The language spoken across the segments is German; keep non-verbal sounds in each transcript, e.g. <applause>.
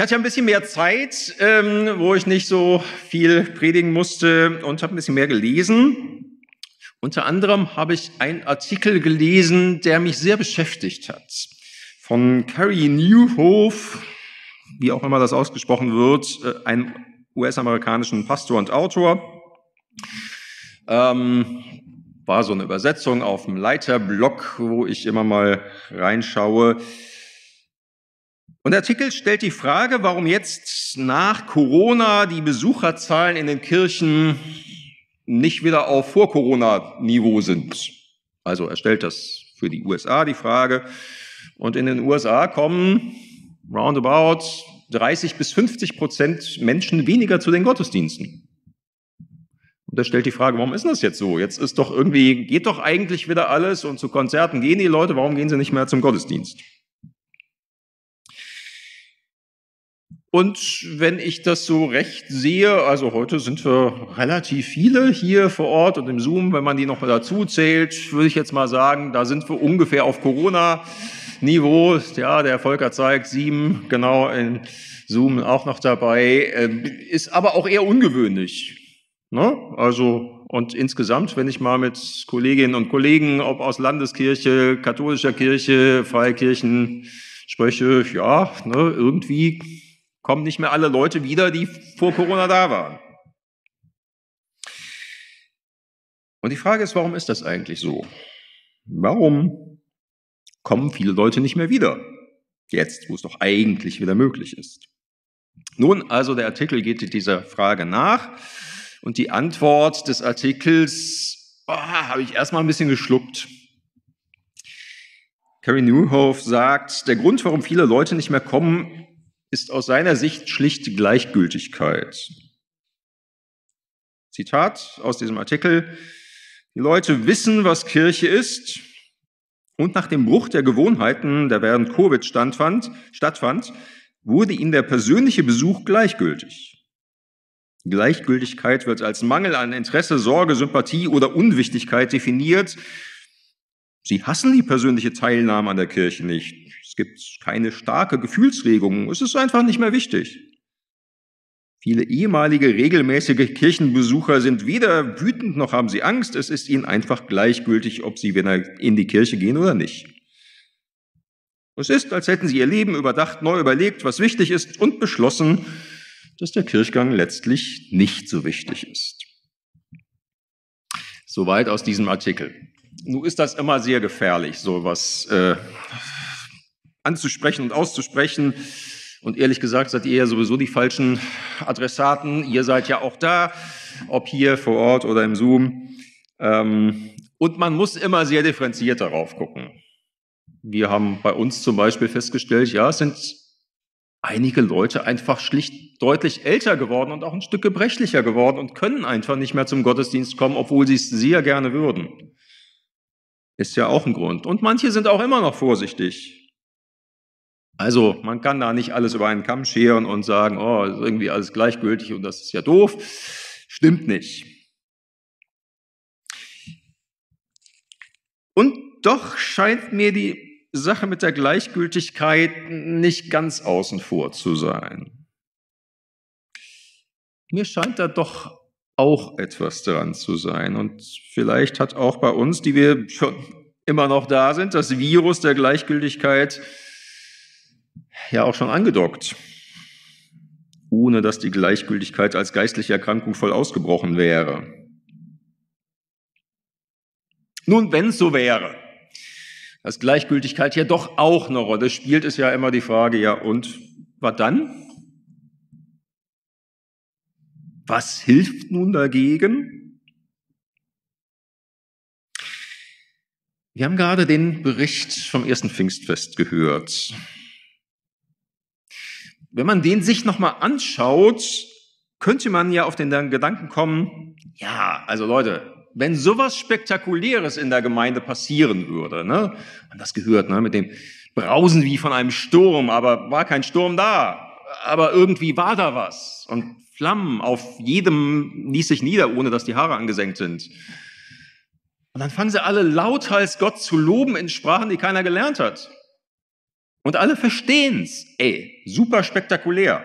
Ich hatte ja ein bisschen mehr Zeit, ähm, wo ich nicht so viel predigen musste und habe ein bisschen mehr gelesen. Unter anderem habe ich einen Artikel gelesen, der mich sehr beschäftigt hat. Von Carrie Newhoff, wie auch immer das ausgesprochen wird, äh, einem US-amerikanischen Pastor und Autor. Ähm, war so eine Übersetzung auf dem Leiterblog, wo ich immer mal reinschaue. Und der Artikel stellt die Frage, warum jetzt nach Corona die Besucherzahlen in den Kirchen nicht wieder auf Vor-Corona-Niveau sind. Also er stellt das für die USA die Frage. Und in den USA kommen roundabout 30 bis 50 Prozent Menschen weniger zu den Gottesdiensten. Und er stellt die Frage, warum ist das jetzt so? Jetzt ist doch irgendwie, geht doch eigentlich wieder alles und zu Konzerten gehen die Leute, warum gehen sie nicht mehr zum Gottesdienst? Und wenn ich das so recht sehe, also heute sind wir relativ viele hier vor Ort und im Zoom, wenn man die noch dazu zählt, würde ich jetzt mal sagen, da sind wir ungefähr auf Corona-Niveau. Ja, der Volker zeigt sieben, genau in Zoom auch noch dabei, ähm, ist aber auch eher ungewöhnlich. Ne? Also, und insgesamt, wenn ich mal mit Kolleginnen und Kollegen, ob aus Landeskirche, katholischer Kirche, Freikirchen spreche, ja, ne, irgendwie kommen nicht mehr alle Leute wieder, die vor Corona da waren. Und die Frage ist, warum ist das eigentlich so? Warum kommen viele Leute nicht mehr wieder? Jetzt, wo es doch eigentlich wieder möglich ist. Nun, also der Artikel geht dieser Frage nach und die Antwort des Artikels oh, habe ich erstmal ein bisschen geschluckt. Carrie Newhoff sagt, der Grund, warum viele Leute nicht mehr kommen, ist aus seiner Sicht schlicht Gleichgültigkeit. Zitat aus diesem Artikel. Die Leute wissen, was Kirche ist. Und nach dem Bruch der Gewohnheiten, der während Covid stattfand, stattfand, wurde ihnen der persönliche Besuch gleichgültig. Gleichgültigkeit wird als Mangel an Interesse, Sorge, Sympathie oder Unwichtigkeit definiert. Sie hassen die persönliche Teilnahme an der Kirche nicht. Es gibt keine starke Gefühlsregung. Es ist einfach nicht mehr wichtig. Viele ehemalige regelmäßige Kirchenbesucher sind weder wütend noch haben sie Angst. Es ist ihnen einfach gleichgültig, ob sie in die Kirche gehen oder nicht. Es ist, als hätten sie ihr Leben überdacht, neu überlegt, was wichtig ist und beschlossen, dass der Kirchgang letztlich nicht so wichtig ist. Soweit aus diesem Artikel. Nun ist das immer sehr gefährlich, so was äh, anzusprechen und auszusprechen. Und ehrlich gesagt seid ihr ja sowieso die falschen Adressaten. Ihr seid ja auch da, ob hier vor Ort oder im Zoom. Ähm, und man muss immer sehr differenziert darauf gucken. Wir haben bei uns zum Beispiel festgestellt, ja, es sind einige Leute einfach schlicht deutlich älter geworden und auch ein Stück gebrechlicher geworden und können einfach nicht mehr zum Gottesdienst kommen, obwohl sie es sehr gerne würden. Ist ja auch ein Grund. Und manche sind auch immer noch vorsichtig. Also man kann da nicht alles über einen Kamm scheren und sagen, oh, ist irgendwie alles gleichgültig und das ist ja doof. Stimmt nicht. Und doch scheint mir die Sache mit der Gleichgültigkeit nicht ganz außen vor zu sein. Mir scheint da doch auch etwas dran zu sein. Und vielleicht hat auch bei uns, die wir schon immer noch da sind, das Virus der Gleichgültigkeit ja auch schon angedockt, ohne dass die Gleichgültigkeit als geistliche Erkrankung voll ausgebrochen wäre. Nun, wenn es so wäre, dass Gleichgültigkeit ja doch auch eine Rolle spielt, ist ja immer die Frage, ja und was dann? Was hilft nun dagegen? Wir haben gerade den Bericht vom ersten Pfingstfest gehört wenn man den sich nochmal anschaut, könnte man ja auf den Gedanken kommen, ja, also Leute, wenn sowas Spektakuläres in der Gemeinde passieren würde, ne, man das gehört, ne, mit dem Brausen wie von einem Sturm, aber war kein Sturm da, aber irgendwie war da was und Flammen auf jedem ließ sich nieder, ohne dass die Haare angesenkt sind. Und dann fangen sie alle lauthals Gott zu loben in Sprachen, die keiner gelernt hat. Und alle verstehen's. Ey, super spektakulär.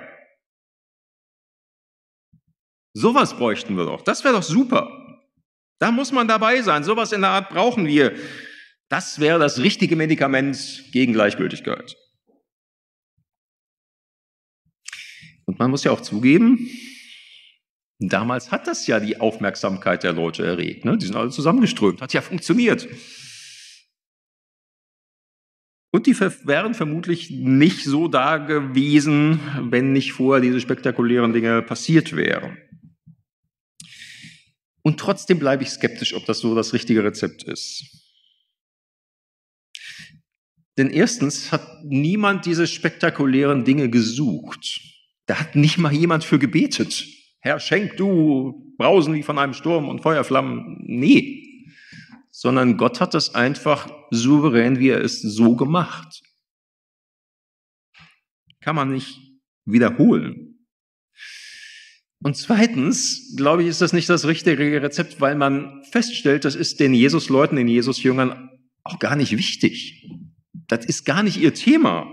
Sowas bräuchten wir doch. Das wäre doch super. Da muss man dabei sein. Sowas in der Art brauchen wir. Das wäre das richtige Medikament gegen Gleichgültigkeit. Und man muss ja auch zugeben, damals hat das ja die Aufmerksamkeit der Leute erregt. Ne? Die sind alle zusammengeströmt, hat ja funktioniert. Und die wären vermutlich nicht so da gewesen, wenn nicht vorher diese spektakulären Dinge passiert wären. Und trotzdem bleibe ich skeptisch, ob das so das richtige Rezept ist. Denn erstens hat niemand diese spektakulären Dinge gesucht. Da hat nicht mal jemand für gebetet. Herr, schenk du Brausen wie von einem Sturm und Feuerflammen. Nee. Sondern Gott hat das einfach souverän, wie er ist, so gemacht. Kann man nicht wiederholen. Und zweitens, glaube ich, ist das nicht das richtige Rezept, weil man feststellt, das ist den Jesus-Leuten, den Jesus-Jüngern auch gar nicht wichtig. Das ist gar nicht ihr Thema.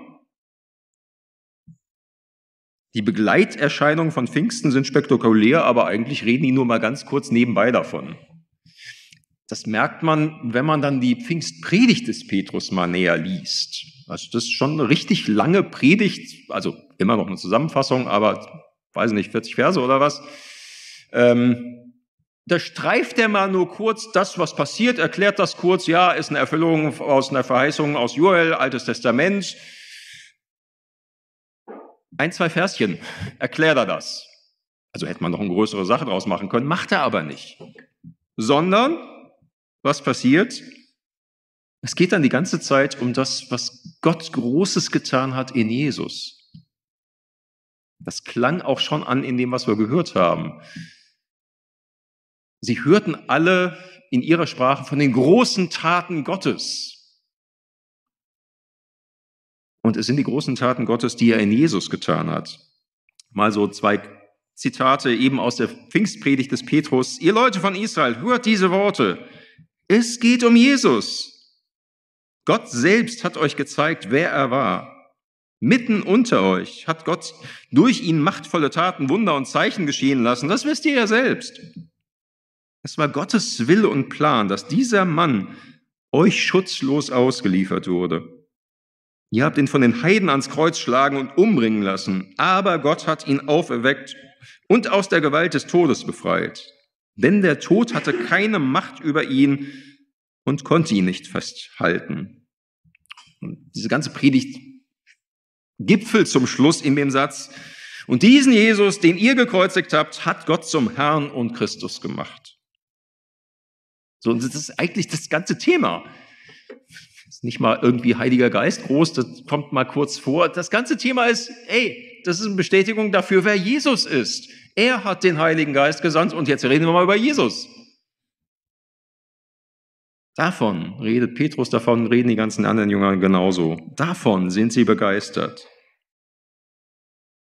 Die Begleiterscheinungen von Pfingsten sind spektakulär, aber eigentlich reden die nur mal ganz kurz nebenbei davon. Das merkt man, wenn man dann die Pfingstpredigt des Petrus mal näher liest. Also das ist schon eine richtig lange Predigt, also immer noch eine Zusammenfassung, aber weiß nicht, 40 Verse oder was. Ähm, da streift er mal nur kurz das, was passiert, erklärt das kurz, ja, ist eine Erfüllung aus einer Verheißung aus Joel, Altes Testament. Ein, zwei Verschen erklärt er das. Also hätte man noch eine größere Sache draus machen können, macht er aber nicht. Sondern, was passiert? Es geht dann die ganze Zeit um das, was Gott Großes getan hat in Jesus. Das klang auch schon an in dem, was wir gehört haben. Sie hörten alle in ihrer Sprache von den großen Taten Gottes. Und es sind die großen Taten Gottes, die er in Jesus getan hat. Mal so zwei Zitate eben aus der Pfingstpredigt des Petrus. Ihr Leute von Israel, hört diese Worte. Es geht um Jesus. Gott selbst hat euch gezeigt, wer er war. Mitten unter euch hat Gott durch ihn machtvolle Taten, Wunder und Zeichen geschehen lassen. Das wisst ihr ja selbst. Es war Gottes Wille und Plan, dass dieser Mann euch schutzlos ausgeliefert wurde. Ihr habt ihn von den Heiden ans Kreuz schlagen und umbringen lassen, aber Gott hat ihn auferweckt und aus der Gewalt des Todes befreit. Denn der Tod hatte keine Macht über ihn und konnte ihn nicht festhalten. Und diese ganze Predigt gipfelt zum Schluss in dem Satz, und diesen Jesus, den ihr gekreuzigt habt, hat Gott zum Herrn und Christus gemacht. So, und das ist eigentlich das ganze Thema. Ist nicht mal irgendwie Heiliger Geist groß, das kommt mal kurz vor. Das ganze Thema ist, ey, das ist eine Bestätigung dafür, wer Jesus ist. Er hat den Heiligen Geist gesandt und jetzt reden wir mal über Jesus. Davon redet Petrus, davon reden die ganzen anderen Jünger genauso. Davon sind sie begeistert.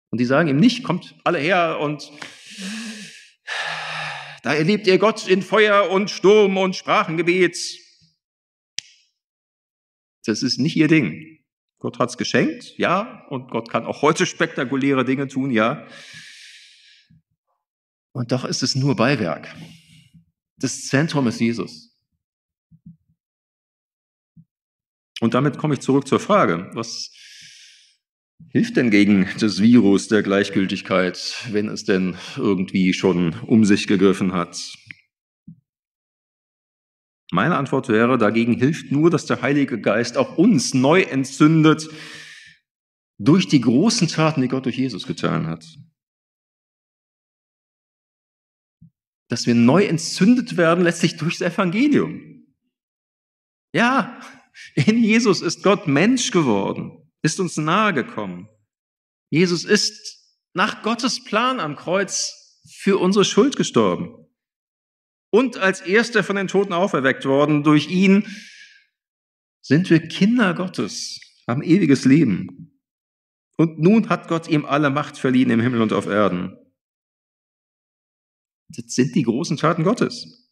Und die sagen ihm nicht, kommt alle her und da erlebt ihr Gott in Feuer und Sturm und Sprachengebet. Das ist nicht ihr Ding. Gott hat's geschenkt, ja, und Gott kann auch heute spektakuläre Dinge tun, ja. Und doch ist es nur Beiwerk. Das Zentrum ist Jesus. Und damit komme ich zurück zur Frage, was hilft denn gegen das Virus der Gleichgültigkeit, wenn es denn irgendwie schon um sich gegriffen hat? Meine Antwort wäre, dagegen hilft nur, dass der Heilige Geist auch uns neu entzündet durch die großen Taten, die Gott durch Jesus getan hat. Dass wir neu entzündet werden, letztlich durchs Evangelium. Ja, in Jesus ist Gott Mensch geworden ist uns nahe gekommen. Jesus ist nach Gottes Plan am Kreuz für unsere Schuld gestorben und als erster von den Toten auferweckt worden. Durch ihn sind wir Kinder Gottes, haben ewiges Leben. Und nun hat Gott ihm alle Macht verliehen im Himmel und auf Erden. Das sind die großen Taten Gottes,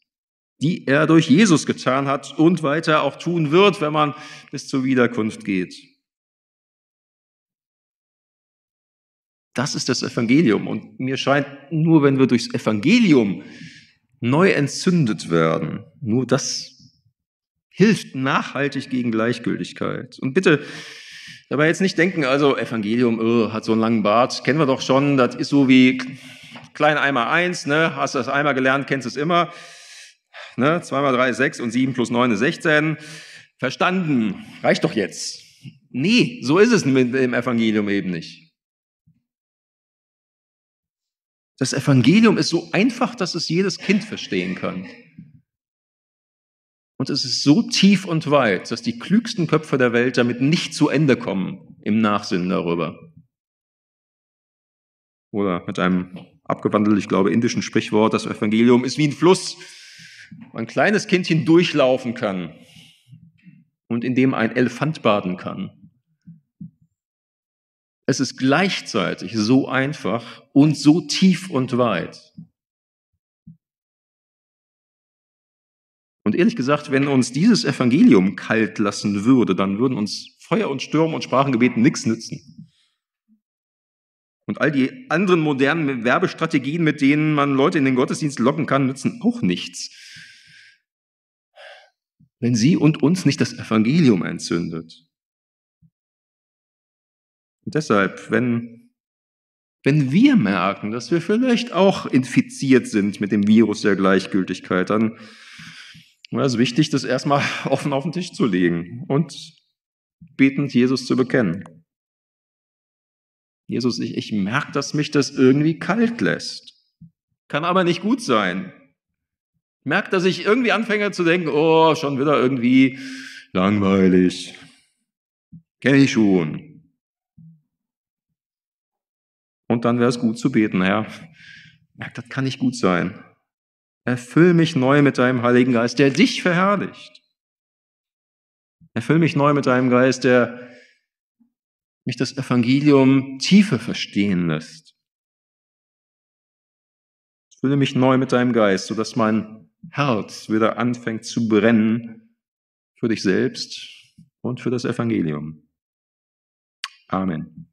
die er durch Jesus getan hat und weiter auch tun wird, wenn man bis zur Wiederkunft geht. Das ist das Evangelium. Und mir scheint, nur wenn wir durchs Evangelium neu entzündet werden, nur das hilft nachhaltig gegen Gleichgültigkeit. Und bitte dabei jetzt nicht denken, also Evangelium oh, hat so einen langen Bart, kennen wir doch schon, das ist so wie klein einmal eins, ne? hast du das einmal gelernt, kennst es immer. Ne? Zweimal drei ist sechs und sieben plus neun ist sechzehn. Verstanden, reicht doch jetzt. Nee, so ist es mit dem Evangelium eben nicht. Das Evangelium ist so einfach, dass es jedes Kind verstehen kann. Und es ist so tief und weit, dass die klügsten Köpfe der Welt damit nicht zu Ende kommen im Nachsinnen darüber. Oder mit einem abgewandelt, ich glaube, indischen Sprichwort, das Evangelium ist wie ein Fluss, wo ein kleines Kind hindurchlaufen kann und in dem ein Elefant baden kann. Es ist gleichzeitig so einfach und so tief und weit. Und ehrlich gesagt, wenn uns dieses Evangelium kalt lassen würde, dann würden uns Feuer und Sturm und Sprachengebeten nichts nützen. Und all die anderen modernen Werbestrategien, mit denen man Leute in den Gottesdienst locken kann, nützen auch nichts. Wenn sie und uns nicht das Evangelium entzündet. Und deshalb, wenn, wenn wir merken, dass wir vielleicht auch infiziert sind mit dem Virus der Gleichgültigkeit, dann es ist wichtig, das erstmal <laughs> offen auf den Tisch zu legen und betend Jesus zu bekennen. Jesus, ich, ich merke, dass mich das irgendwie kalt lässt. Kann aber nicht gut sein. Ich merke, dass ich irgendwie anfange zu denken, oh, schon wieder irgendwie langweilig. Kenne ich schon. Und dann wäre es gut zu beten, Herr. Merkt, das kann nicht gut sein. Erfüll mich neu mit deinem Heiligen Geist, der dich verherrlicht. Erfüll mich neu mit deinem Geist, der mich das Evangelium tiefer verstehen lässt. Fülle mich neu mit deinem Geist, sodass mein Herz wieder anfängt zu brennen für dich selbst und für das Evangelium. Amen.